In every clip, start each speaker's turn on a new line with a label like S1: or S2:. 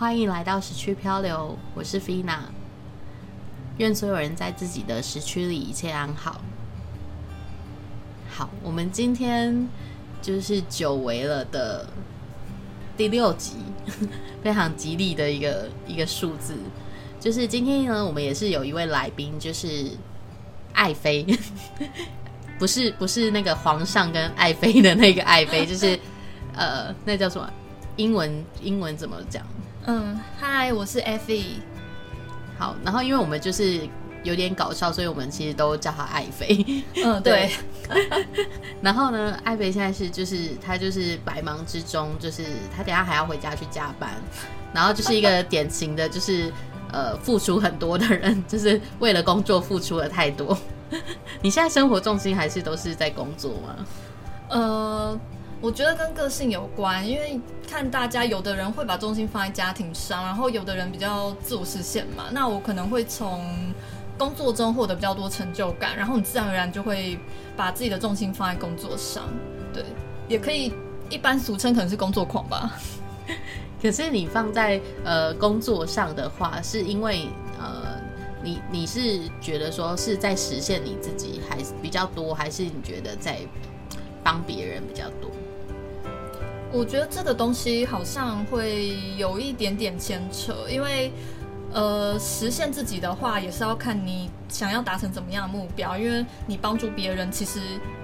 S1: 欢迎来到时区漂流，我是 Fina。愿所有人在自己的时区里一切安好。好，我们今天就是久违了的第六集，非常吉利的一个一个数字。就是今天呢，我们也是有一位来宾，就是爱妃，不是不是那个皇上跟爱妃的那个爱妃，就是呃，那叫什么？英文英文怎么讲？
S2: 嗯，嗨，我是 Effie。
S1: 好，然后因为我们就是有点搞笑，所以我们其实都叫她爱妃。
S2: 嗯，对。
S1: 然后呢，爱妃现在是就是她就是百忙之中，就是她等下还要回家去加班，然后就是一个典型的，就是呃付出很多的人，就是为了工作付出了太多。你现在生活重心还是都是在工作吗？
S2: 呃。我觉得跟个性有关，因为看大家，有的人会把重心放在家庭上，然后有的人比较自我实现嘛。那我可能会从工作中获得比较多成就感，然后你自然而然就会把自己的重心放在工作上。对，也可以一般俗称可能是工作狂吧。
S1: 可是你放在呃工作上的话，是因为呃你你是觉得说是在实现你自己还是比较多，还是你觉得在帮别人比较多？
S2: 我觉得这个东西好像会有一点点牵扯，因为，呃，实现自己的话也是要看你想要达成怎么样的目标。因为你帮助别人，其实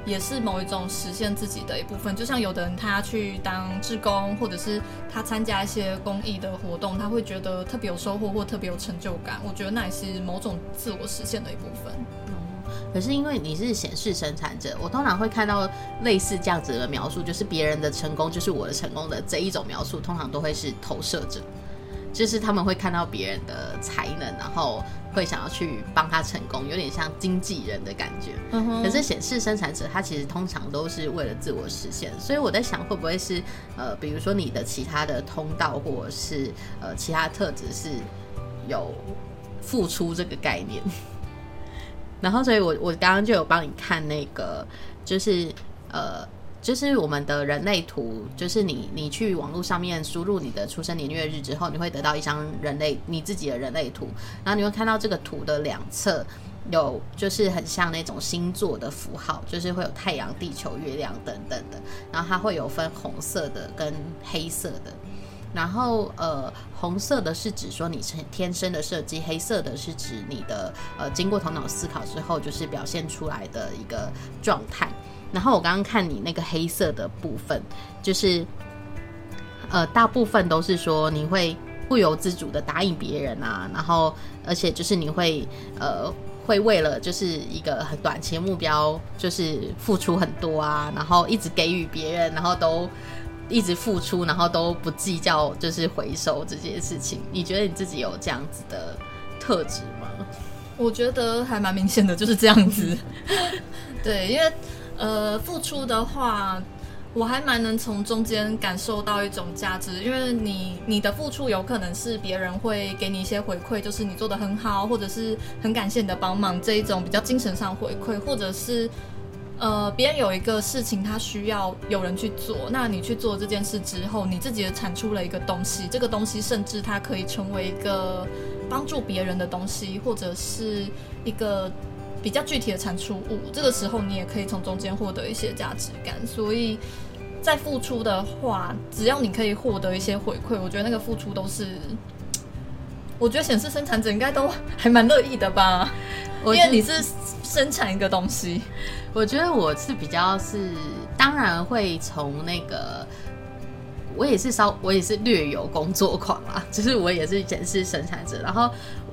S2: 也是某一种实现自己的一部分。就像有的人他去当志工，或者是他参加一些公益的活动，他会觉得特别有收获或特别有成就感。我觉得那也是某种自我实现的一部分。
S1: 可是因为你是显示生产者，我通常会看到类似这样子的描述，就是别人的成功就是我的成功的这一种描述，通常都会是投射者，就是他们会看到别人的才能，然后会想要去帮他成功，有点像经纪人的感觉。可是显示生产者，他其实通常都是为了自我实现，所以我在想，会不会是呃，比如说你的其他的通道，或者是呃其他特质是有付出这个概念。然后，所以我我刚刚就有帮你看那个，就是呃，就是我们的人类图，就是你你去网络上面输入你的出生年月日之后，你会得到一张人类你自己的人类图，然后你会看到这个图的两侧有就是很像那种星座的符号，就是会有太阳、地球、月亮等等的，然后它会有分红色的跟黑色的。然后，呃，红色的是指说你是天生的设计，黑色的是指你的呃经过头脑思考之后就是表现出来的一个状态。然后我刚刚看你那个黑色的部分，就是呃大部分都是说你会不由自主的答应别人啊，然后而且就是你会呃会为了就是一个很短期的目标，就是付出很多啊，然后一直给予别人，然后都。一直付出，然后都不计较，就是回收这件事情。你觉得你自己有这样子的特质吗？
S2: 我觉得还蛮明显的，就是这样子。对，因为呃，付出的话，我还蛮能从中间感受到一种价值。因为你你的付出有可能是别人会给你一些回馈，就是你做的很好，或者是很感谢你的帮忙这一种比较精神上回馈，或者是。呃，别人有一个事情，他需要有人去做。那你去做这件事之后，你自己也产出了一个东西。这个东西甚至它可以成为一个帮助别人的东西，或者是一个比较具体的产出物。这个时候，你也可以从中间获得一些价值感。所以在付出的话，只要你可以获得一些回馈，我觉得那个付出都是，我觉得显示生产者应该都还蛮乐意的吧。因为你是生产一个东西。
S1: 我觉得我是比较是，当然会从那个，我也是稍，我也是略有工作狂啊，就是我也是显示生产者，然后，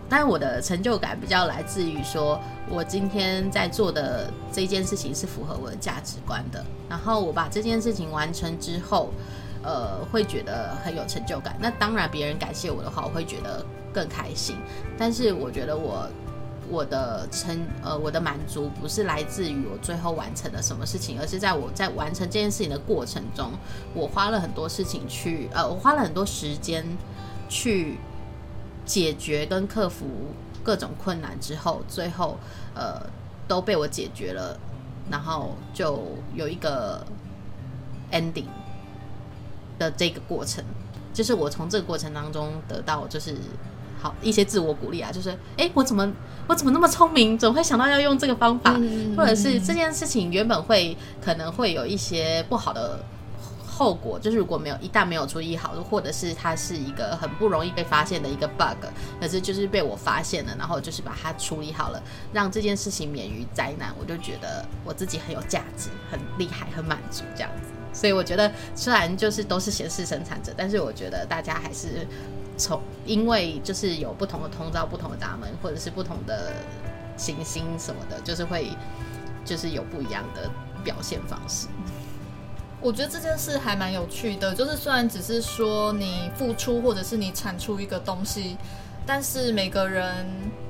S1: 但是我的成就感比较来自于说，我今天在做的这件事情是符合我的价值观的，然后我把这件事情完成之后，呃，会觉得很有成就感。那当然，别人感谢我的话，我会觉得更开心。但是我觉得我。我的成呃，我的满足不是来自于我最后完成了什么事情，而是在我在完成这件事情的过程中，我花了很多事情去呃，我花了很多时间去解决跟克服各种困难之后，最后呃都被我解决了，然后就有一个 ending 的这个过程。就是我从这个过程当中得到就是好一些自我鼓励啊，就是哎，我怎么我怎么那么聪明，怎么会想到要用这个方法，或者是这件事情原本会可能会有一些不好的。后果就是，如果没有一旦没有处理好，或者是它是一个很不容易被发现的一个 bug，可是就是被我发现了，然后就是把它处理好了，让这件事情免于灾难，我就觉得我自己很有价值、很厉害、很满足这样子。所以我觉得，虽然就是都是显示生产者，但是我觉得大家还是从因为就是有不同的通道、不同的闸门，或者是不同的行星什么的，就是会就是有不一样的表现方式。
S2: 我觉得这件事还蛮有趣的，就是虽然只是说你付出或者是你产出一个东西，但是每个人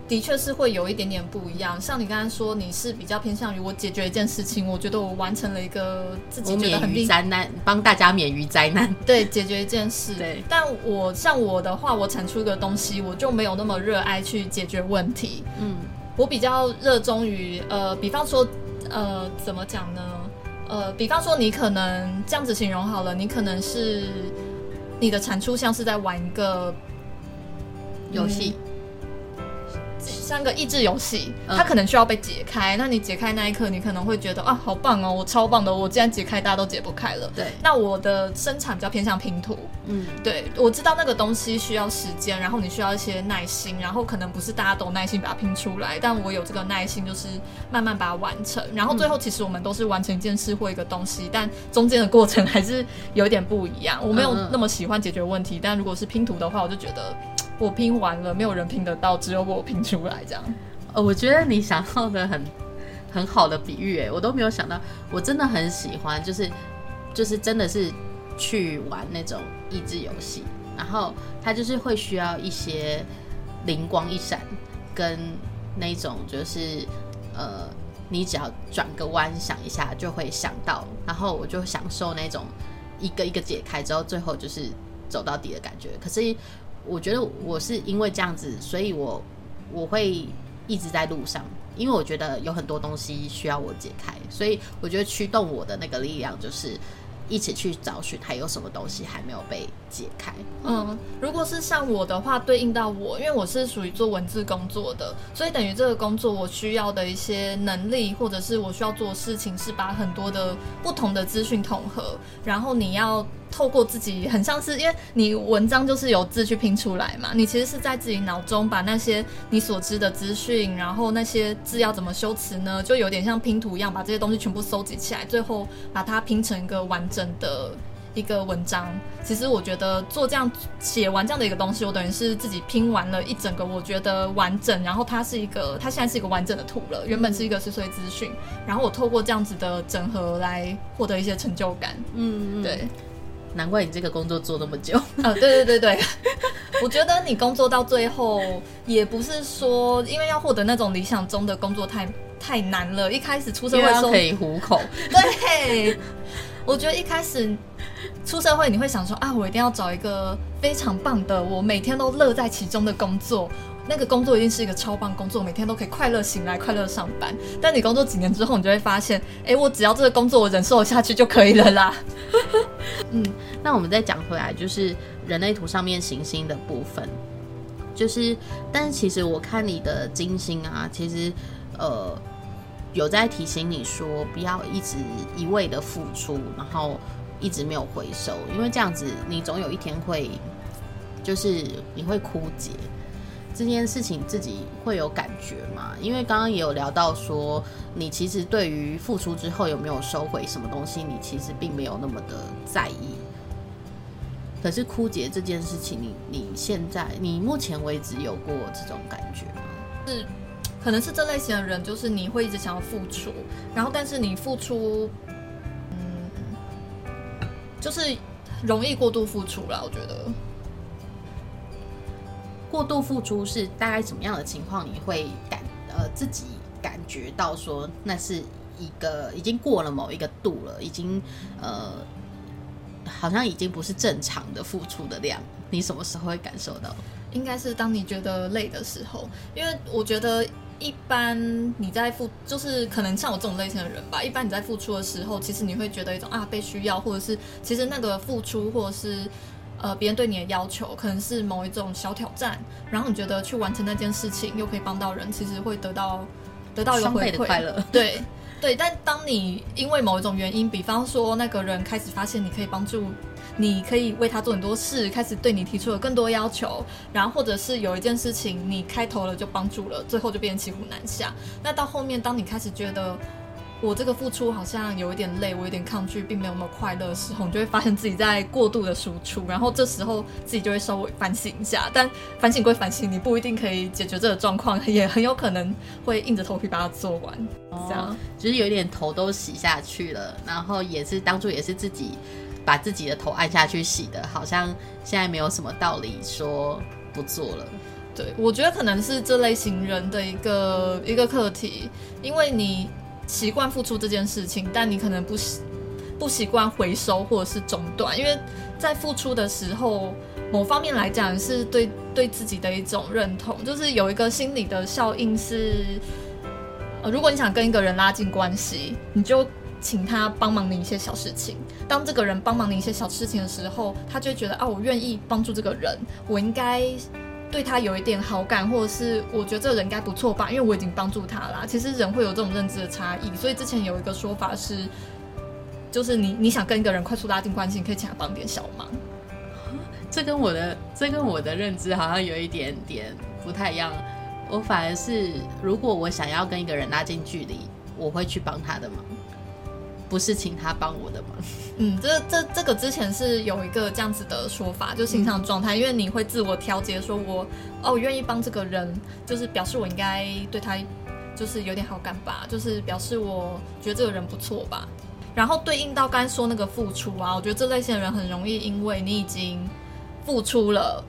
S2: 的确是会有一点点不一样。像你刚才说，你是比较偏向于我解决一件事情，我觉得我完成了一个自己觉得很
S1: 厉灾难，帮大家免于灾难。
S2: 对，解决一件事。
S1: 对，
S2: 但我像我的话，我产出一个东西，我就没有那么热爱去解决问题。嗯，我比较热衷于呃，比方说呃，怎么讲呢？呃，比方说，你可能这样子形容好了，你可能是你的产出像是在玩一个
S1: 游戏。
S2: 像个益智游戏，它可能需要被解开。那你解开那一刻，你可能会觉得啊，好棒哦，我超棒的，我既然解开，大家都解不开了。
S1: 对。
S2: 那我的生产比较偏向拼图。嗯，对，我知道那个东西需要时间，然后你需要一些耐心，然后可能不是大家都耐心把它拼出来，但我有这个耐心，就是慢慢把它完成。然后最后，其实我们都是完成一件事或一个东西，但中间的过程还是有点不一样。我没有那么喜欢解决问题，但如果是拼图的话，我就觉得。我拼完了，没有人拼得到，只有我拼出来这样。
S1: 呃，我觉得你想到的很很好的比喻，哎，我都没有想到。我真的很喜欢，就是就是真的是去玩那种益智游戏，然后它就是会需要一些灵光一闪，跟那种就是呃，你只要转个弯想一下就会想到，然后我就享受那种一个一个解开之后，最后就是走到底的感觉。可是。我觉得我是因为这样子，所以我我会一直在路上，因为我觉得有很多东西需要我解开，所以我觉得驱动我的那个力量就是一起去找寻还有什么东西还没有被解开。
S2: 嗯，如果是像我的话，对应到我，因为我是属于做文字工作的，所以等于这个工作我需要的一些能力，或者是我需要做的事情，是把很多的不同的资讯统合，然后你要。透过自己很像是，因为你文章就是由字去拼出来嘛，你其实是在自己脑中把那些你所知的资讯，然后那些字要怎么修辞呢？就有点像拼图一样，把这些东西全部收集起来，最后把它拼成一个完整的一个文章。其实我觉得做这样写完这样的一个东西，我等于是自己拼完了一整个，我觉得完整，然后它是一个，它现在是一个完整的图了。原本是一个碎碎资讯，然后我透过这样子的整合来获得一些成就感。嗯，对。
S1: 难怪你这个工作做那么久
S2: 啊！对对对对，我觉得你工作到最后也不是说，因为要获得那种理想中的工作太太难了。一开始出社会时候
S1: 可以糊口，
S2: 对。我觉得一开始出社会你会想说啊，我一定要找一个非常棒的，我每天都乐在其中的工作。那个工作一定是一个超棒工作，每天都可以快乐醒来，快乐上班。但你工作几年之后，你就会发现，哎，我只要这个工作我忍受下去就可以了啦。
S1: 嗯，那我们再讲回来，就是人类图上面行星的部分，就是，但是其实我看你的金星啊，其实呃有在提醒你说，不要一直一味的付出，然后一直没有回收，因为这样子你总有一天会，就是你会枯竭。这件事情自己会有感觉吗？因为刚刚也有聊到说，你其实对于付出之后有没有收回什么东西，你其实并没有那么的在意。可是枯竭这件事情，你你现在你目前为止有过这种感觉吗？
S2: 是，可能是这类型的人，就是你会一直想要付出，然后但是你付出，嗯，就是容易过度付出了，我觉得。
S1: 过度付出是大概什么样的情况？你会感呃自己感觉到说那是一个已经过了某一个度了，已经呃好像已经不是正常的付出的量。你什么时候会感受到？
S2: 应该是当你觉得累的时候，因为我觉得一般你在付，就是可能像我这种类型的人吧。一般你在付出的时候，其实你会觉得一种啊被需要，或者是其实那个付出或者是。呃别人对你的要求，可能是某一种小挑战，然后你觉得去完成那件事情又可以帮到人，其实会得到得到一个回馈。
S1: 的快乐。
S2: 对 对，但当你因为某一种原因，比方说那个人开始发现你可以帮助，你可以为他做很多事，开始对你提出了更多要求，然后或者是有一件事情你开头了就帮助了，最后就变成骑虎难下。那到后面，当你开始觉得我这个付出好像有一点累，我有点抗拒，并没有那么快乐的时候，你就会发现自己在过度的输出，然后这时候自己就会稍微反省一下。但反省归反省，你不一定可以解决这个状况，也很有可能会硬着头皮把它做完。这样
S1: 哦，就是有点头都洗下去了，然后也是当初也是自己把自己的头按下去洗的，好像现在没有什么道理说不做了。
S2: 对，我觉得可能是这类型人的一个一个课题，因为你习惯付出这件事情，但你可能不习不习惯回收或者是中断，因为在付出的时候，某方面来讲是对对自己的一种认同，就是有一个心理的效应是，呃，如果你想跟一个人拉近关系，你就请他帮忙你一些小事情。当这个人帮忙你一些小事情的时候，他就会觉得啊，我愿意帮助这个人，我应该对他有一点好感，或者是我觉得这个人应该不错吧，因为我已经帮助他啦。其实人会有这种认知的差异，所以之前有一个说法是，就是你你想跟一个人快速拉近关系，你可以请他帮点小忙。
S1: 这跟我的这跟我的认知好像有一点点不太一样。我反而是，如果我想要跟一个人拉近距离，我会去帮他的忙，不是请他帮我的忙。
S2: 嗯，这这这个之前是有一个这样子的说法，就心上状态，因为你会自我调节，说我哦，我愿意帮这个人，就是表示我应该对他就是有点好感吧，就是表示我觉得这个人不错吧。然后对应到刚才说那个付出啊，我觉得这类型的人很容易因为你已经付出了。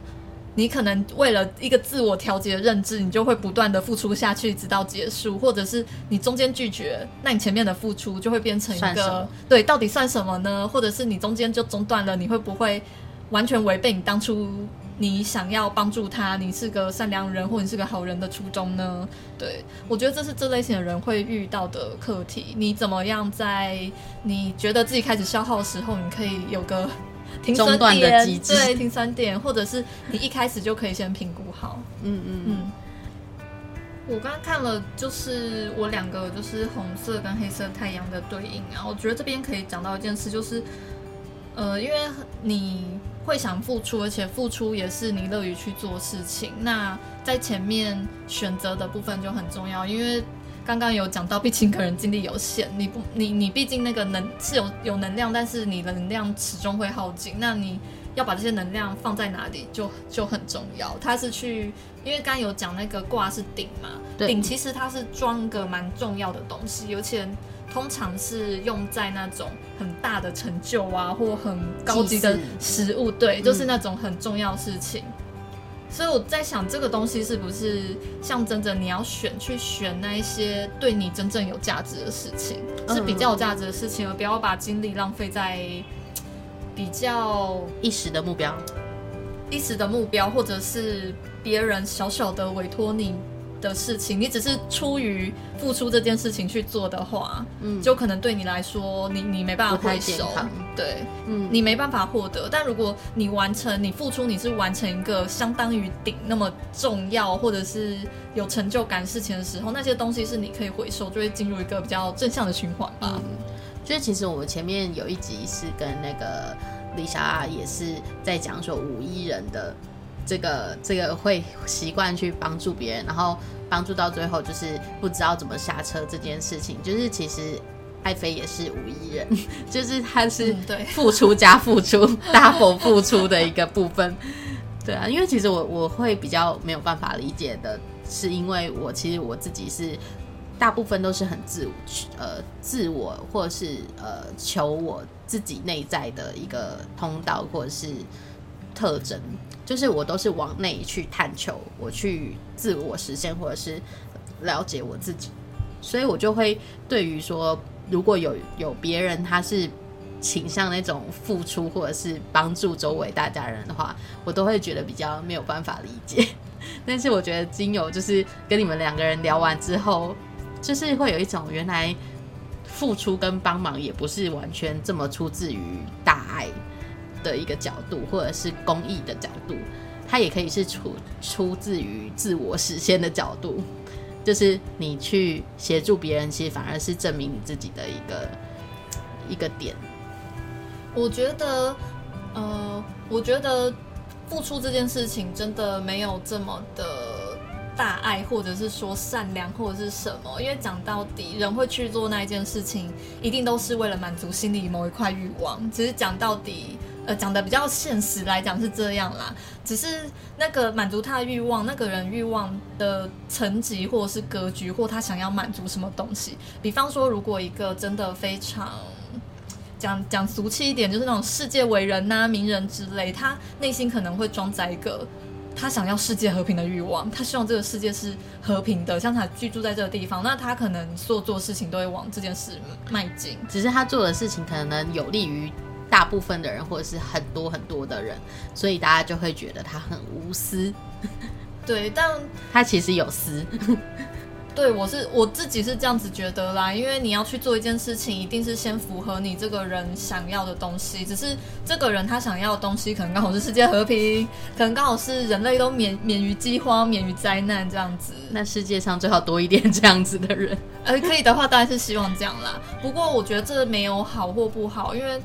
S2: 你可能为了一个自我调节的认知，你就会不断的付出下去，直到结束，或者是你中间拒绝，那你前面的付出就会变成一个对，到底算什么呢？或者是你中间就中断了，你会不会完全违背你当初你想要帮助他，你是个善良人或你是个好人的初衷呢？对我觉得这是这类型的人会遇到的课题。你怎么样在你觉得自己开始消耗的时候，你可以有个停损
S1: 中断的
S2: 点，
S1: 机制
S2: 对，停损点，或者是你一开始就可以先评估好。
S1: 嗯嗯
S2: 嗯，我刚刚看了，就是我两个就是红色跟黑色太阳的对应啊，我觉得这边可以讲到一件事，就是呃，因为你会想付出，而且付出也是你乐于去做事情，那在前面选择的部分就很重要，因为。刚刚有讲到，毕竟个人精力有限，你不，你你毕竟那个能是有有能量，但是你的能量始终会耗尽。那你要把这些能量放在哪里，就就很重要。它是去，因为刚刚有讲那个卦是鼎嘛，
S1: 对
S2: 鼎其实它是装个蛮重要的东西，尤其通常是用在那种很大的成就啊，或很高级的食物，对，
S1: 嗯
S2: 就是那种很重要的事情。所以我在想，这个东西是不是象征着你要选去选那一些对你真正有价值的事情，
S1: 嗯
S2: 是比较有价值的事情，而不要把精力浪费在比较
S1: 一时的目标。
S2: 一时的目标，或者是别人小小的委托你的事情，你只是出于付出这件事情去做的话，
S1: 嗯，
S2: 就可能对你来说，你你没办法回收，对。
S1: 嗯
S2: 你没办法获得。但如果你完成，你付出，你是完成一个相当于顶那么重要或者是有成就感事情的时候，那些东西是你可以回收，就会进入一个比较正向的循环吧。
S1: 嗯，就是其实我们前面有一集是跟那个丽莎也是在讲说五一人的这个这个会习惯去帮助别人，然后帮助到最后就是不知道怎么下车这件事情，就是其实爱妃也是无一人，就是他是
S2: 嗯对
S1: 付出加付出 double 付出的一个部分。对啊，因为其实我我会比较没有办法理解的，是因为我其实我自己是大部分都是很自我呃自我或者是呃求我自己内在的一个通道或者是特征，就是我都是往内去探求，我去自我实现或者是了解我自己，所以我就会对于说，如果有有别人他是倾向那种付出或者是帮助周围大家人的话，我都会觉得比较没有办法理解。但是我觉得精油就是跟你们两个人聊完之后，就是会有一种原来付出跟帮忙也不是完全这么出自于大爱，的一个角度，或者是公益的角度，它也可以是出出自于自我实现的角度，就是你去协助别人，其实反而是证明你自己的一个一个点。
S2: 我觉得，呃，我觉得付出这件事情真的没有这么的大爱，或者是说善良，或者是什么。因为讲到底，人会去做那一件事情，一定都是为了满足心里某一块欲望。只是讲到底，呃，讲的比较现实来讲是这样啦。只是那个满足他的欲望，那个人欲望的层级，或者是格局，或他想要满足什么东西。比方说，如果一个真的非常。讲讲俗气一点，就是那种世界伟人呐、名人之类，他内心可能会装载一个他想要世界和平的欲望，他希望这个世界是和平的，像他居住在这个地方，那他可能所做事情都会往这件事迈进。
S1: 只是他做的事情可能有利于大部分的人，或者是很多很多的人，所以大家就会觉得他很无私。
S2: 对，但
S1: 他其实有私。
S2: 对，我是我自己是这样子觉得啦，因为你要去做一件事情，一定是先符合你这个人想要的东西。只是这个人他想要的东西，可能刚好是世界和平，可能刚好是人类都免免于饥荒、免于灾难这样子。
S1: 那世界上最好多一点这样子的人，
S2: 呃，可以的话，当然是希望这样啦。不过我觉得这没有好或不好，因为。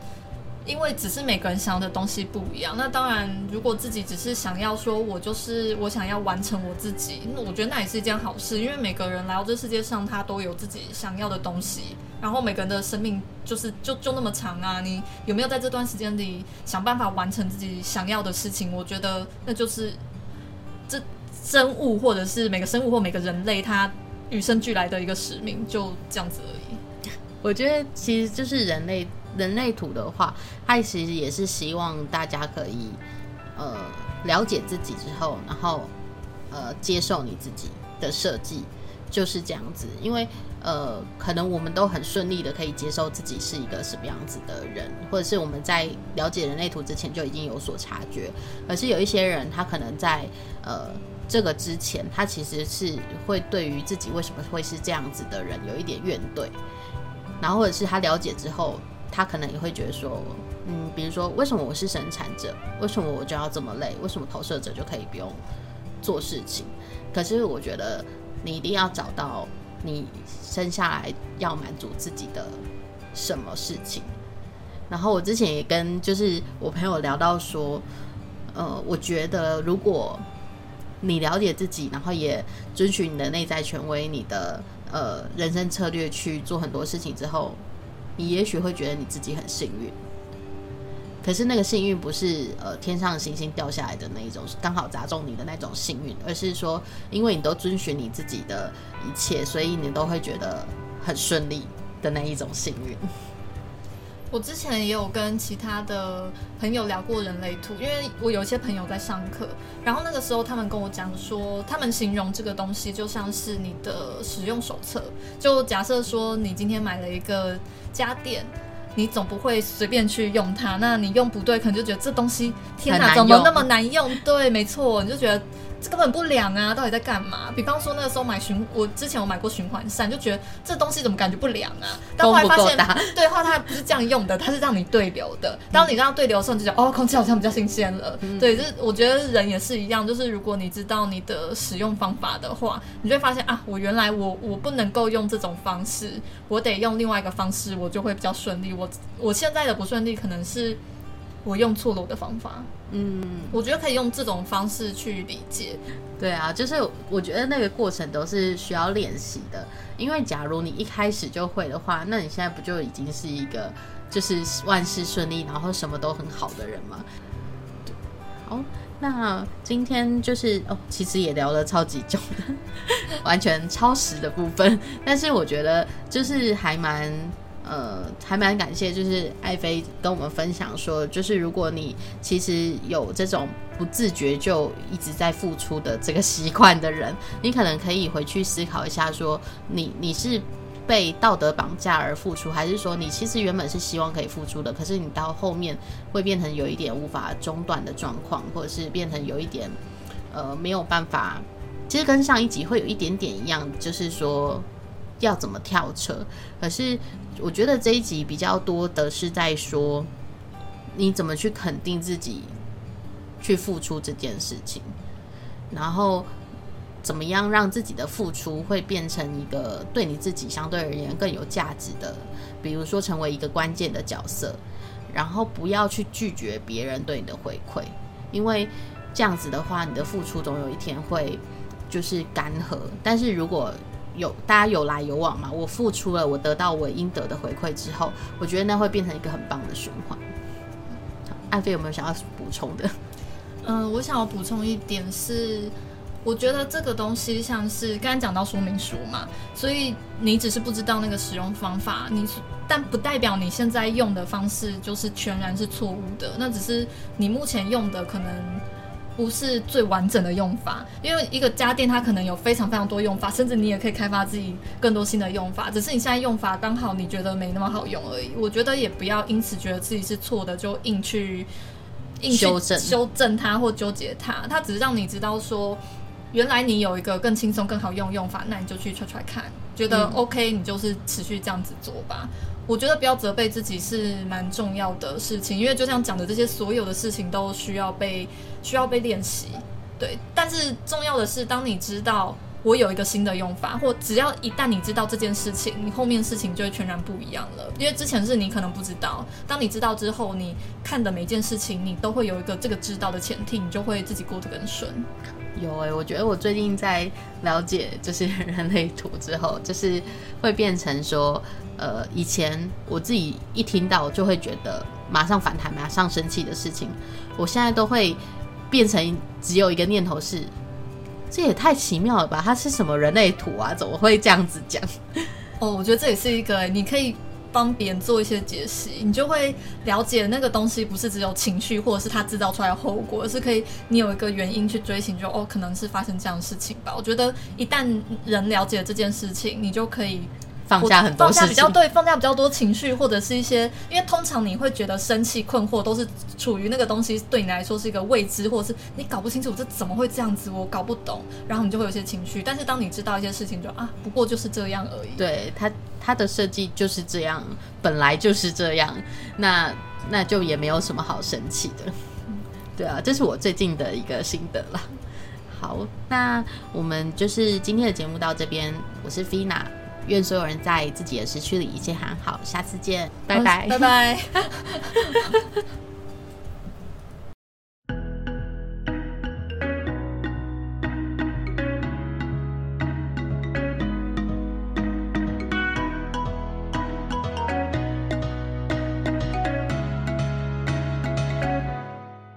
S2: 因为只是每个人想要的东西不一样，那当然，如果自己只是想要说，我就是我想要完成我自己，那我觉得那也是一件好事。因为每个人来到这世界上，他都有自己想要的东西，然后每个人的生命就是就就那么长啊，你有没有在这段时间里想办法完成自己想要的事情？我觉得那就是这生物或者是每个生物或每个人类他与生俱来的一个使命，就这样子而已。
S1: 我觉得其实就是人类。人类图的话，它其实也是希望大家可以呃了解自己之后，然后呃接受你自己的设计，就是这样子。因为呃可能我们都很顺利的可以接受自己是一个什么样子的人，或者是我们在了解人类图之前就已经有所察觉。可是有一些人，他可能在呃这个之前，他其实是会对于自己为什么会是这样子的人有一点怨怼，然后或者是他了解之后。他可能也会觉得说，嗯，比如说，为什么我是生产者，为什么我就要这么累？为什么投射者就可以不用做事情？可是我觉得你一定要找到你生下来要满足自己的什么事情。然后我之前也跟就是我朋友聊到说，呃，我觉得如果你了解自己，然后也遵循你的内在权威，你的呃人生策略去做很多事情之后。你也许会觉得你自己很幸运，可是那个幸运不是呃天上星星掉下来的那一种，刚好砸中你的那种幸运，而是说，因为你都遵循你自己的一切，所以你都会觉得很顺利的那一种幸运。
S2: 我之前也有跟其他的朋友聊过人类图，因为我有一些朋友在上课，然后那个时候他们跟我讲说，他们形容这个东西就像是你的使用手册。就假设说你今天买了一个家电，你总不会随便去用它，那你用不对，可能就觉得这东西天哪，怎么那么难用？对，没错，你就觉得。这根本不凉啊！到底在干嘛？比方说那个时候买循，我之前我买过循环扇，就觉得这东西怎么感觉不凉啊？但后来发现，对，后来它不是这样用的，它是让你对流的。当你让它对流的时候，你就觉得哦，空气好像比较新鲜了。对，就是我觉得人也是一样，就是如果你知道你的使用方法的话，你就会发现啊，我原来我我不能够用这种方式，我得用另外一个方式，我就会比较顺利。我我现在的不顺利可能是。我用错了我的方法，嗯，我觉得可以用这种方式去理解。
S1: 对啊，就是我觉得那个过程都是需要练习的，因为假如你一开始就会的话，那你现在不就已经是一个就是万事顺利，然后什么都很好的人吗？好，那今天就是哦，其实也聊了超级久的，完全超时的部分，但是我觉得就是还蛮。呃，还蛮感谢，就是爱妃跟我们分享说，就是如果你其实有这种不自觉就一直在付出的这个习惯的人，你可能可以回去思考一下，说你你是被道德绑架而付出，还是说你其实原本是希望可以付出的，可是你到后面会变成有一点无法中断的状况，或者是变成有一点呃没有办法，其实跟上一集会有一点点一样，就是说。要怎么跳车？可是我觉得这一集比较多的是在说，你怎么去肯定自己去付出这件事情，然后怎么样让自己的付出会变成一个对你自己相对而言更有价值的，比如说成为一个关键的角色，然后不要去拒绝别人对你的回馈，因为这样子的话，你的付出总有一天会就是干涸。但是如果有大家有来有往嘛，我付出了，我得到我应得的回馈之后，我觉得那会变成一个很棒的循环。艾菲有没有想要补充的？
S2: 嗯，我想要补充一点是，我觉得这个东西像是刚才讲到说明书嘛，所以你只是不知道那个使用方法，你是但不代表你现在用的方式就是全然是错误的，那只是你目前用的可能。不是最完整的用法，因为一个家电它可能有非常非常多用法，甚至你也可以开发自己更多新的用法。只是你现在用法刚好你觉得没那么好用而已。我觉得也不要因此觉得自己是错的就硬去硬
S1: 修正
S2: 修正它或纠结它。它只是让你知道说，原来你有一个更轻松更好用用法，那你就去 try try 看，觉得 OK，你就是持续这样子做吧。我觉得不要责备自己是蛮重要的事情，因为就像讲的这些所有的事情都需要被需要被练习，对。但是重要的是，当你知道我有一个新的用法，或只要一旦你知道这件事情，你后面事情就会全然不一样了。因为之前是你可能不知道，当你知道之后，你看的每件事情，你都会有一个这个知道的前提，你就会自己过得更顺。
S1: 有诶，我觉得我最近在了解就是人类图之后，就是会变成说。呃，以前我自己一听到就会觉得马上反弹、马上生气的事情，我现在都会变成只有一个念头是：这也太奇妙了吧？它是什么人类图啊？怎么会这样子讲？
S2: 哦，我觉得这也是一个你可以帮别人做一些解析，你就会了解那个东西不是只有情绪，或者是他制造出来的后果，而是可以你有一个原因去追寻，就哦，可能是发生这样的事情吧。我觉得一旦人了解这件事情，你就可以。
S1: 放下很多
S2: 放下比较对，放下比较多情绪，或者是一些，因为通常你会觉得生气、困惑，都是处于那个东西对你来说是一个未知，或者是你搞不清楚这怎么会这样子，我搞不懂，然后你就会有些情绪。但是当你知道一些事情，就啊，不过就是这样而已。
S1: 对它，它的设计就是这样，本来就是这样，那那就也没有什么好生气的。对啊，这是我最近的一个心得了。好，那我们就是今天的节目到这边，我是菲娜。愿所有人在自己的时区里一切很好，下次见，拜拜，
S2: 拜拜。